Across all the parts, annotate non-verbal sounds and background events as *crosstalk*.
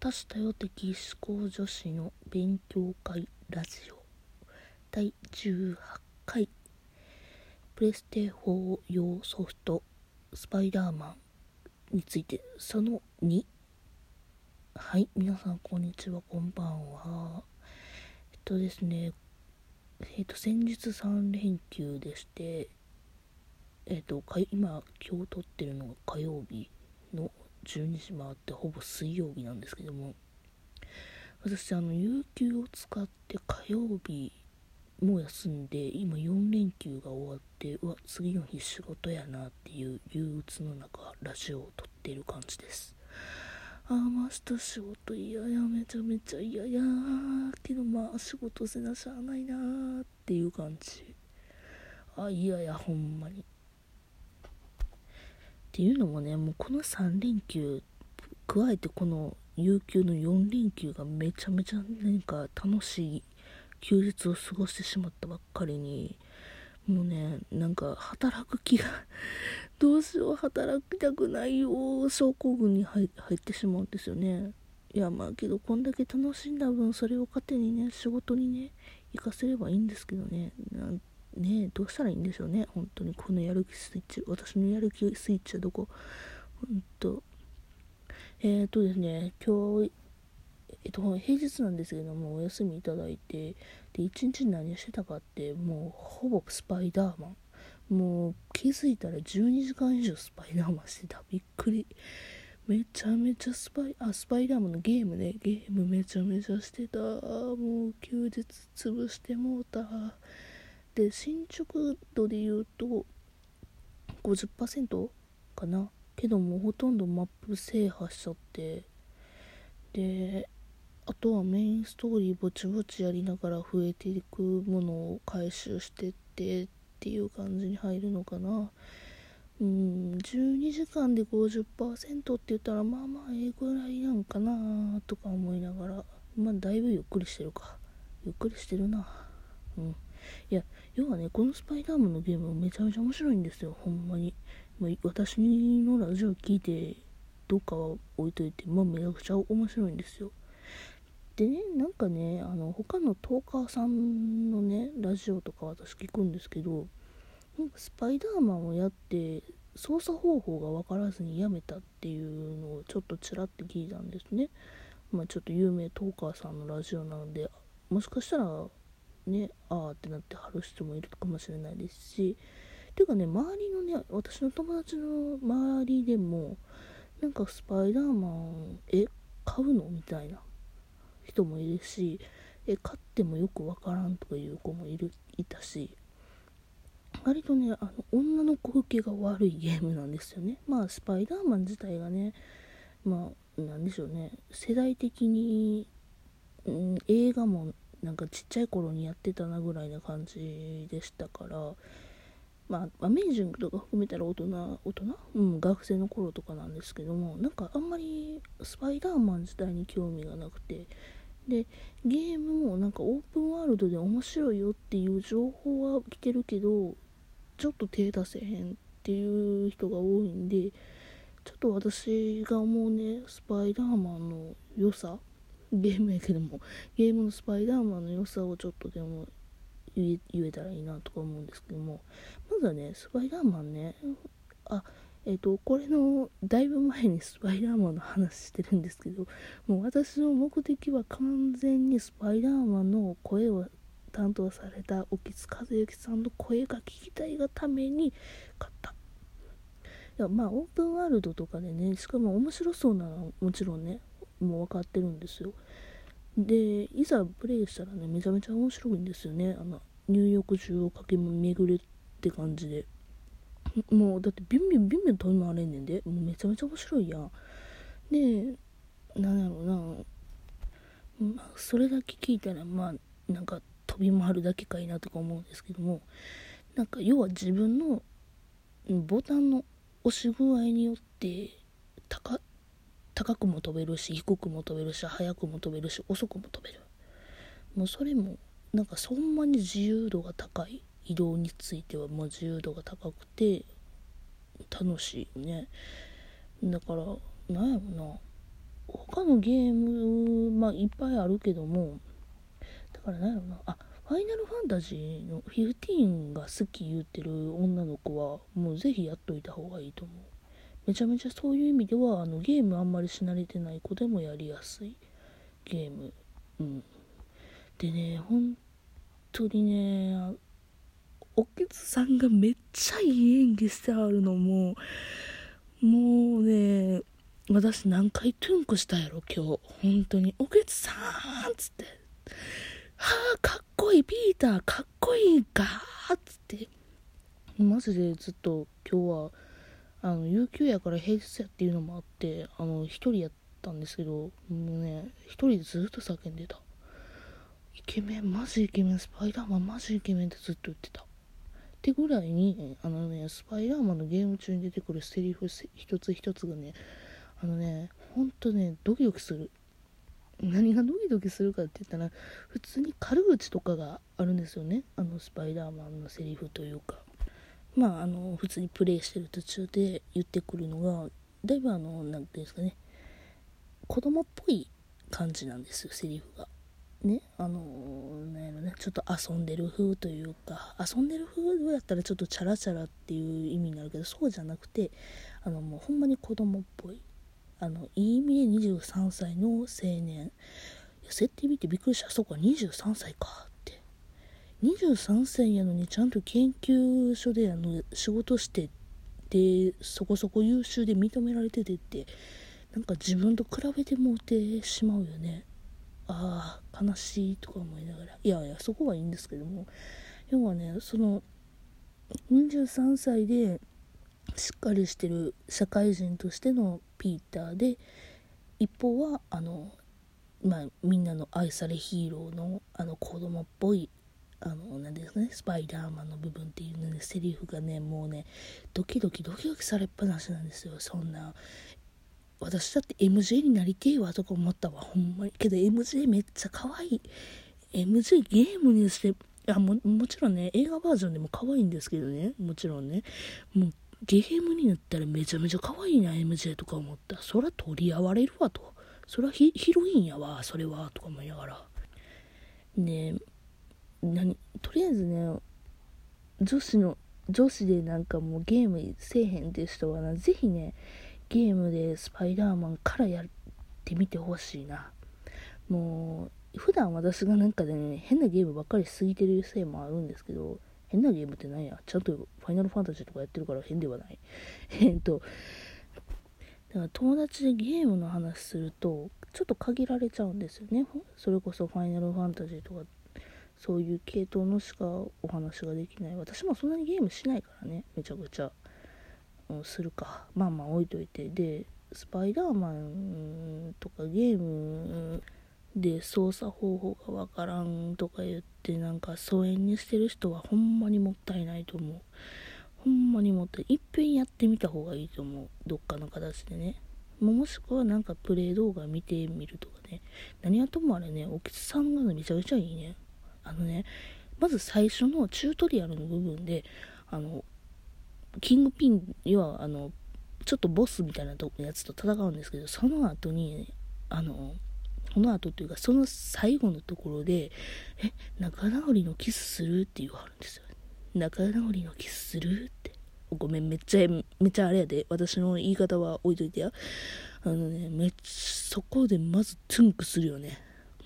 多種多様的思考女子の勉強会ラジオ。第18回。プレステ4用ソフトスパイダーマンについて。その2はい皆さんこんにちはこんばんは。えっとですね。えっと先日3連休でして。えっと今今日撮ってるのが火曜日。12時回ってほぼ水曜日なんですけども私あの有給を使って火曜日も休んで今4連休が終わってうわ次の日仕事やなっていう憂鬱の中ラジオを撮ってる感じです。ああ明日仕事嫌やめちゃめちゃ嫌やけどまあ仕事せなしゃあないなーっていう感じ。あ嫌やほんまに。っていうのもねもうこの3連休加えてこの有給の4連休がめちゃめちゃなんか楽しい休日を過ごしてしまったばっかりにもうねなんか働く気がどうしよう働きたくないよ症候群に入ってしまうんですよね。いやまあけどこんだけ楽しんだ分それを糧にね仕事にね行かせればいいんですけどね。ねどうしたらいいんでしょうね。本当に。このやる気スイッチ。私のやる気スイッチはどこ？本当。えっ、ー、とですね今日えっと平日なんですけどもお休みいただいてで一日何してたかってもうほぼスパイダーマン。もう気づいたら12時間以上スパイダーマンしてた。びっくり。めちゃめちゃスパイあスパイダーマンのゲームね。ゲームめちゃめちゃしてた。もう休日潰してもうた。で進捗度で言うと50%かな？けどもほとんどマップ制覇しちゃって。であとはメインストーリーぼちぼちやりながら増えていくものを回収してってっていう感じに入るのかな。うん12時間で50%って言ったらまあまあええぐらいなんかなとか思いながら。まあだいぶゆっくりしてるか。ゆっくりしてるな。うん。いや要はねこのスパイダーマンのゲームめちゃめちゃ面白いんですよ。ほんまに、まあ、私のラジオ聞いてどうかは置いといてまあめちゃくちゃ面白いんですよ。でねなんかねあの他のトーカーさんのねラジオとか私聞くんですけどスパイダーマンをやって操作方法が分からずにやめたっていうのをちょっとちらって聞いたんですね。まあちょっと有名トーカーさんのラジオなのでもしかしたらねああってなってはる人もいるかもしれないですしていうかね周りのね私の友達の周りでもなんかスパイダーマンえ買うの？みたいな人もいるしえ買ってもよくわからんとかいう子もいるいたし割とねあの女の子受けが悪いゲームなんですよね。まあスパイダーマン自体がねまあなんでしょうね。世代的に、うん、映画もなんかちっちゃい頃にやってたなぐらいな感じでしたからまあ、アメージングとか含めたら大人、大人？うん、学生の頃とかなんですけども、なんかあんまりスパイダーマン自体に興味がなくて、で、ゲームもなんかオープンワールドで面白いよっていう情報は来てるけど、ちょっと手出せへんっていう人が多いんで、ちょっと私が思うね、スパイダーマンの良さ、ゲームやけども、ゲームのスパイダーマンの良さをちょっとでも言えたらいいなとか思うんですけどもまずはねスパイダーマンねあえっ、ー、とこれのだいぶ前にスパイダーマンの話してるんですけどもう私の目的は完全にスパイダーマンの声を担当された沖津和幸さんの声が聞きたいがために買った。いやまあオープンワールドとかでねしかも面白そうなのはもちろんねもう分かってるんですよ。でいざプレイしたらねめちゃめちゃ面白いんですよね。あの入浴中を駆け巡るって感じで。もうだってビュンビュンビュンビュン飛び回れんねんで。もうめちゃめちゃ面白いやん。でなんやろうな、まあ、それだけ聞いたらまあなんか飛び回るだけかいなとか思うんですけども。なんか要は自分のボタンの押し具合によって高高くも飛べるし低くも飛べるし速くも飛べるし遅くも飛べる。もうそれもなんかそんなに自由度が高い移動についてはもう自由度が高くて楽しいね。だからなんやろな。他のゲームまあいっぱいあるけどもだから何やろな。あファイナルファンタジーの15が好き言ってる女の子はもうぜひやっといた方がいいと思う。めちゃめちゃそういう意味ではあのゲームあんまりし慣れてない子でもやりやすいゲーム。うん。でね本当にねおけつさんがめっちゃいい演技してあるのももうね私何回トゥンクしたやろ今日。本当におけつさんっつって。はあかっこいいピーターかっこいいかっつって。マジでずっと今日はあの有給やから平日やっていうのもあってあの一人やったんですけどもうね一人でずっと叫んでた。イケメンマジイケメンスパイダーマンマジイケメンってずっと言ってた。ってぐらいにあのねスパイダーマンのゲーム中に出てくるセリフ一つ一つがねあのねほんとねドキドキする。何がドキドキするかって言ったら普通に軽口とかがあるんですよね。あのスパイダーマンのセリフというか。まああの普通にプレイしてる途中で言ってくるのがだいぶあの何ていうんですかね。子供っぽい感じなんですよセリフが。ねあのなんやろね。ちょっと遊んでる風というか遊んでる風やったらちょっとチャラチャラっていう意味になるけどそうじゃなくてあのもうほんまに子供っぽい。あのいい意味で23歳の青年。設定見てびっくりした。そうか23歳か。23歳やのにちゃんと研究所であの仕事してでそこそこ優秀で認められててってなんか自分と比べてもうてしまうよね。ああ悲しいとか思いながら。いやいやそこはいいんですけども。要はねその23歳でしっかりしてる社会人としてのピーターで一方はあの、まあ、みんなの愛されヒーローのあの子供っぽいあの何ですかねスパイダーマンの部分っていうのねセリフがねもうねドキドキドキドキされっぱなしなんですよ。そんな私だって MJ になりてえわとか思ったわ。ほんまに。けど MJ めっちゃ可愛い。MJ ゲームにしてあももちろんね映画バージョンでも可愛いんですけどね。もちろんね。もうゲームになったらめちゃめちゃ可愛いな MJ とか思った。そら取り合われるわと。そらヒロインやわそれはとか思いながら。ねえ何とりあえずね女子の女子でなんかもうゲームせえへんって人はなぜひねゲームでスパイダーマンからやってみてほしいなもう普段私がなんかでね変なゲームばっかりしすぎてるせいもあるんですけど変なゲームって何や？ちゃんとファイナルファンタジーとかやってるから変ではない。*laughs* えっと、だから友達でゲームの話すると、ちょっと限られちゃうんですよね。それこそファイナルファンタジーとか、そういう系統のしかお話ができない。私もそんなにゲームしないからね、めちゃくちゃ。うん、するか。まあまあ置いといて。で、スパイダーマンとかゲームで操作方法がわからんとか言ってなんか疎遠にしてる人はほんまにもったいないと思うほんまにもったいいっぺんやってみた方がいいと思うどっかの形でねもしくはなんかプレイ動画見てみるとかね何はともあれねおきつさんがめちゃくちゃいいねあのねまず最初のチュートリアルの部分であのキングピン要はあのちょっとボスみたいなやつと戦うんですけどその後にあのこの後というか、その最後のところで、え、仲直りのキスするって言わはるんですよ。仲直りのキスするって。ごめん、めっちゃ、めっちゃあれやで。私の言い方は置いといてや。あのね、めっちゃ、そこでまずトゥンクするよね。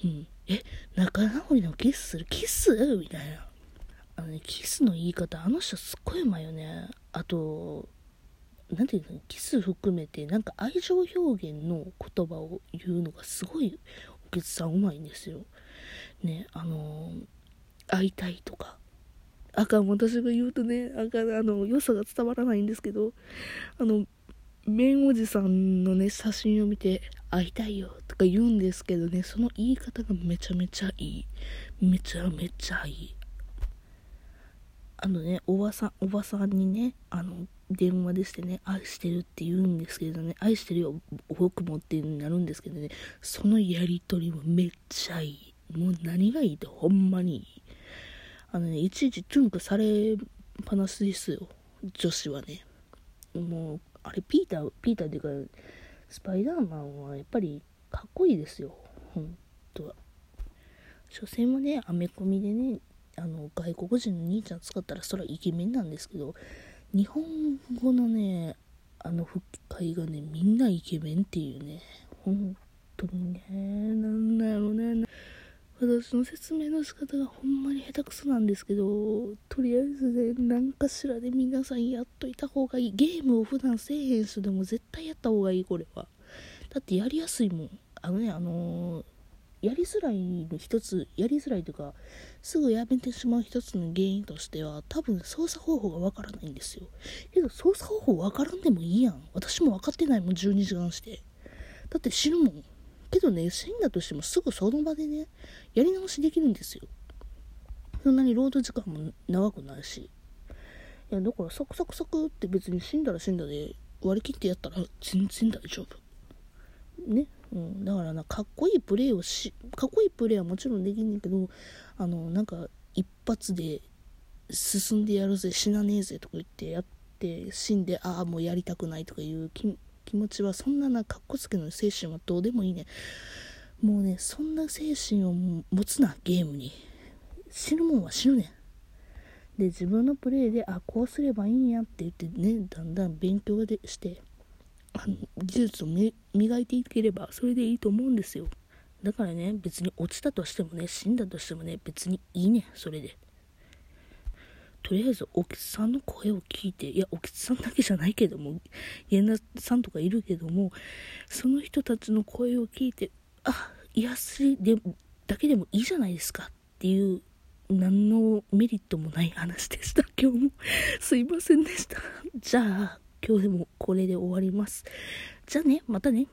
うん。え、仲直りのキスするキス？みたいな。あのね、キスの言い方、あの人すっごいうまいよね。あと、何て言うの？キス含めてなんか愛情表現の言葉を言うのがすごいお客さんうまいんですよ。ねあの会いたいとかあかん私が言うとねあかんあの良さが伝わらないんですけどあの麺おじさんのね写真を見て会いたいよとか言うんですけどねその言い方がめちゃめちゃいいめちゃめちゃいいあのねおばさんおばさんにねあの電話でしてね、愛してるって言うんですけどね、愛してるよ、僕もってなるんですけどね、そのやりとりもめっちゃいい。もう何がいいってほんまにいい。あのね、いちいちトゥンクされっぱなしですよ、女子はね。もう、あれ、ピーター、ピーターっていうか、スパイダーマンはやっぱりかっこいいですよ。本当は。所詮もねアメコミでねあの外国人の兄ちゃん使ったらそれはイケメンなんですけど日本語のねあの吹き替えがねみんなイケメンっていうね。本当にねなんだろうね。私の説明の仕方がほんまに下手くそなんですけどとりあえずね何かしらで皆さんやっといた方がいい。ゲームを普段せえへん人でも絶対やった方がいいこれは。だってやりやすいもん。あのねあのーやりづらいの一つやりづらいというかすぐやめてしまう一つの原因としては多分操作方法がわからないんですよ。けど操作方法わからんでもいいやん。私も分かってないもん12時間して。だって死ぬもん。けどね死んだとしてもすぐその場でねやり直しできるんですよ。そんなにロード時間も長くないし。いやだからサクサクサクって別に死んだら死んだで割り切ってやったら全然大丈夫。ね？うん、だからなかっこいいプレーをしかっこいいプレーはもちろんできんねんけどあのなんか一発で進んでやるぜ死なねえぜとか言ってやって死んでああもうやりたくないとかいう気気持ちはそんななかっこつけの精神はどうでもいいね。もうねそんな精神を持つなゲームに。死ぬもんは死ぬね。んで自分のプレーであこうすればいいんやって言ってねだんだん勉強でしてあの技術を磨いていければそれでいいと思うんですよ。だからね別に落ちたとしてもね死んだとしてもね別にいいねそれで。とりあえずおきつさんの声を聞いていやおきつさんだけじゃないけども源田さんとかいるけどもその人たちの声を聞いてあ癒しでだけでもいいじゃないですかっていう何のメリットもない話でした今日も *laughs* すいませんでしたじゃあ今日でもこれで終わります。じゃあね、またね。